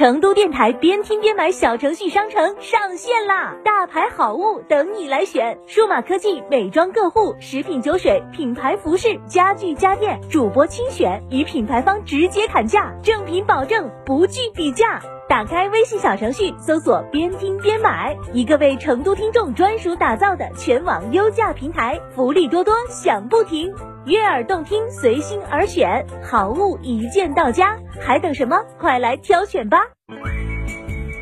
成都电台边听边买小程序商城上线啦！大牌好物等你来选，数码科技、美妆个护、食品酒水、品牌服饰、家具家电，主播亲选，与品牌方直接砍价，正品保证，不惧比价。打开微信小程序，搜索“边听边买”，一个为成都听众专属打造的全网优价平台，福利多多，享不停。悦耳动听，随心而选，好物一键到家，还等什么？快来挑选吧！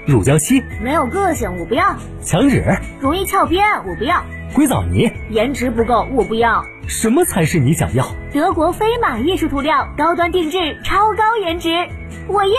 乳胶漆没有个性，我不要；墙纸容易翘边，我不要；硅藻泥颜值不够，我不要。什么才是你想要？德国飞马艺术涂料，高端定制，超高颜值，我要！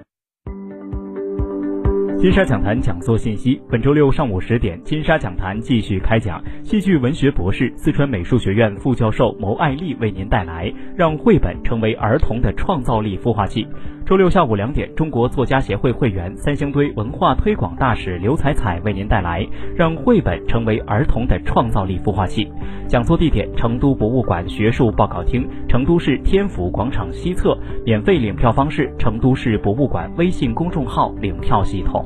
金沙讲坛讲座信息：本周六上午十点，金沙讲坛继续开讲。戏剧文学博士、四川美术学院副教授牟爱丽为您带来《让绘本成为儿童的创造力孵化器》。周六下午两点，中国作家协会会员、三星堆文化推广大使刘彩彩为您带来《让绘本成为儿童的创造力孵化器》。讲座地点：成都博物馆学术报告厅、成都市天府广场西侧。免费领票方式：成都市博物馆微信公众号领票系统。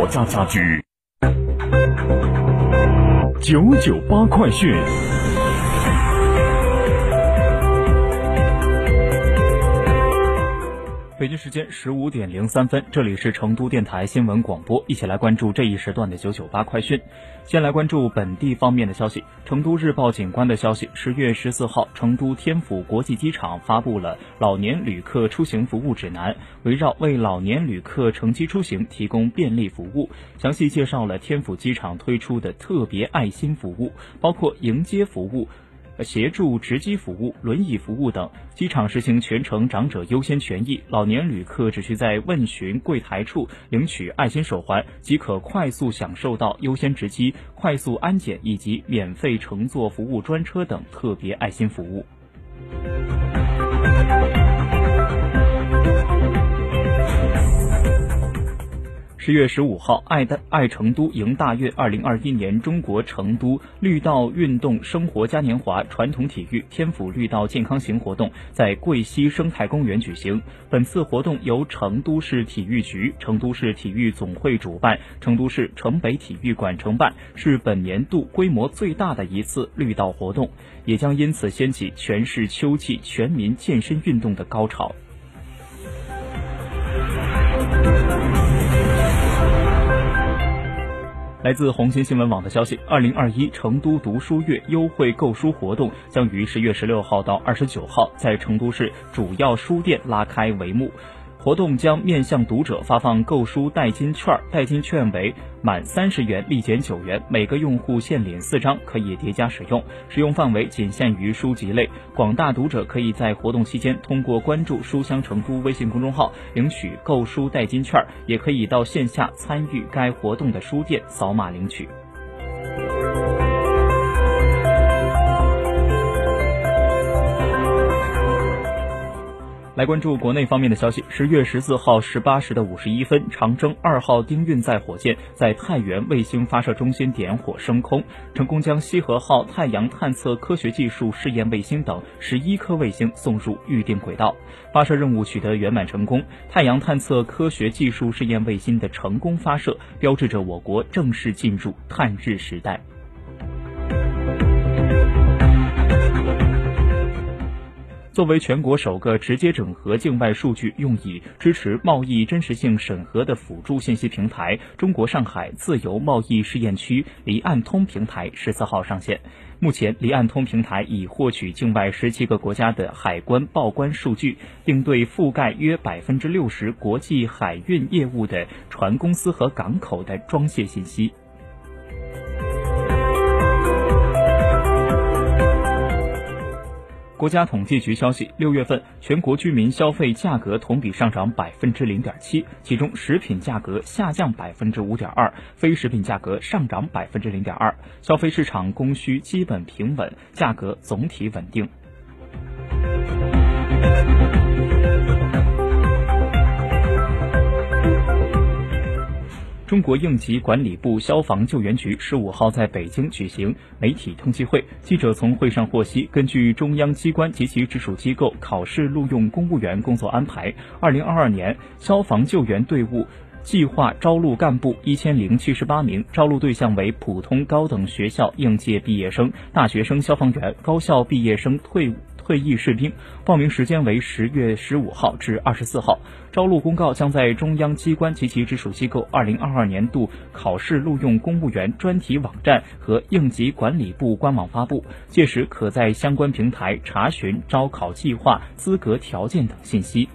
我家家居，九九八快讯。北京时间十五点零三分，这里是成都电台新闻广播，一起来关注这一时段的九九八快讯。先来关注本地方面的消息。成都日报警官的消息：十月十四号，成都天府国际机场发布了老年旅客出行服务指南，围绕为老年旅客乘机出行提供便利服务，详细介绍了天府机场推出的特别爱心服务，包括迎接服务。协助值机服务、轮椅服务等，机场实行全程长者优先权益，老年旅客只需在问询柜台处领取爱心手环，即可快速享受到优先值机、快速安检以及免费乘坐服务专车等特别爱心服务。十月十五号，爱的爱成都迎大运二零二一年中国成都绿道运动生活嘉年华传统体育天府绿道健康行活动在桂溪生态公园举行。本次活动由成都市体育局、成都市体育总会主办，成都市城北体育馆承办，是本年度规模最大的一次绿道活动，也将因此掀起全市秋季全民健身运动的高潮。来自红星新闻网的消息，二零二一成都读书月优惠购书活动将于十月十六号到二十九号在成都市主要书店拉开帷幕。活动将面向读者发放购书代金券，代金券为满三十元立减九元，每个用户限领四张，可以叠加使用。使用范围仅限于书籍类。广大读者可以在活动期间通过关注“书香成都”微信公众号领取购书代金券，也可以到线下参与该活动的书店扫码领取。来关注国内方面的消息。十月十四号十八时的五十一分，长征二号丁运载火箭在太原卫星发射中心点火升空，成功将西河号太阳探测科学技术试验卫星等十一颗卫星送入预定轨道，发射任务取得圆满成功。太阳探测科学技术试验卫星的成功发射，标志着我国正式进入探日时代。作为全国首个直接整合境外数据用以支持贸易真实性审核的辅助信息平台，中国上海自由贸易试验区离岸通平台十四号上线。目前，离岸通平台已获取境外十七个国家的海关报关数据，并对覆盖约百分之六十国际海运业务的船公司和港口的装卸信息。国家统计局消息，六月份全国居民消费价格同比上涨百分之零点七，其中食品价格下降百分之五点二，非食品价格上涨百分之零点二，消费市场供需基本平稳，价格总体稳定。中国应急管理部消防救援局十五号在北京举行媒体通气会，记者从会上获悉，根据中央机关及其直属机构考试录用公务员工作安排，二零二二年消防救援队伍计划招录干部一千零七十八名，招录对象为普通高等学校应届毕业生、大学生消防员、高校毕业生退伍。退役士兵报名时间为十月十五号至二十四号，招录公告将在中央机关及其直属机构二零二二年度考试录用公务员专题网站和应急管理部官网发布，届时可在相关平台查询招考计划、资格条件等信息。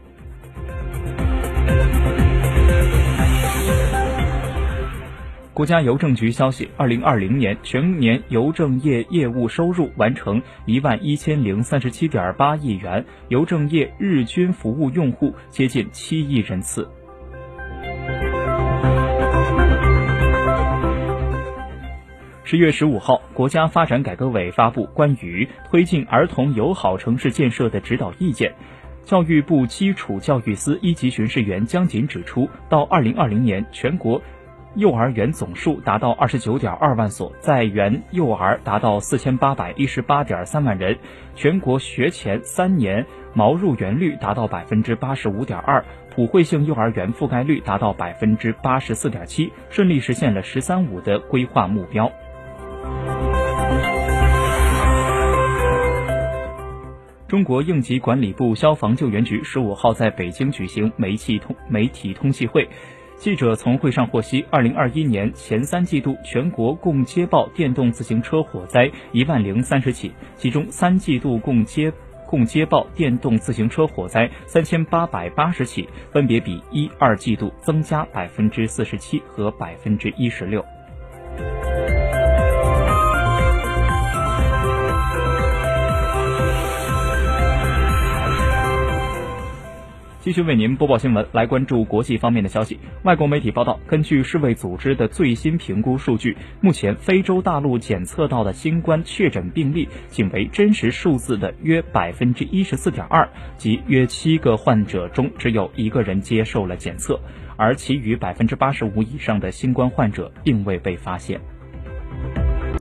国家邮政局消息，二零二零年全年邮政业业务收入完成一万一千零三十七点八亿元，邮政业日均服务用户接近七亿人次。十月十五号，国家发展改革委发布关于推进儿童友好城市建设的指导意见。教育部基础教育司一级巡视员江锦指出，到二零二零年，全国。幼儿园总数达到二十九点二万所，在园幼儿达到四千八百一十八点三万人，全国学前三年毛入园率达到百分之八十五点二，普惠性幼儿园覆盖率达到百分之八十四点七，顺利实现了“十三五”的规划目标。中国应急管理部消防救援局十五号在北京举行媒体通媒体通气会。记者从会上获悉，二零二一年前三季度全国共接报电动自行车火灾一万零三十起，其中三季度共接共接报电动自行车火灾三千八百八十起，分别比一二季度增加百分之四十七和百分之一十六。继续为您播报新闻，来关注国际方面的消息。外国媒体报道，根据世卫组织的最新评估数据，目前非洲大陆检测到的新冠确诊病例仅为真实数字的约百分之一十四点二，即约七个患者中只有一个人接受了检测，而其余百分之八十五以上的新冠患者并未被发现。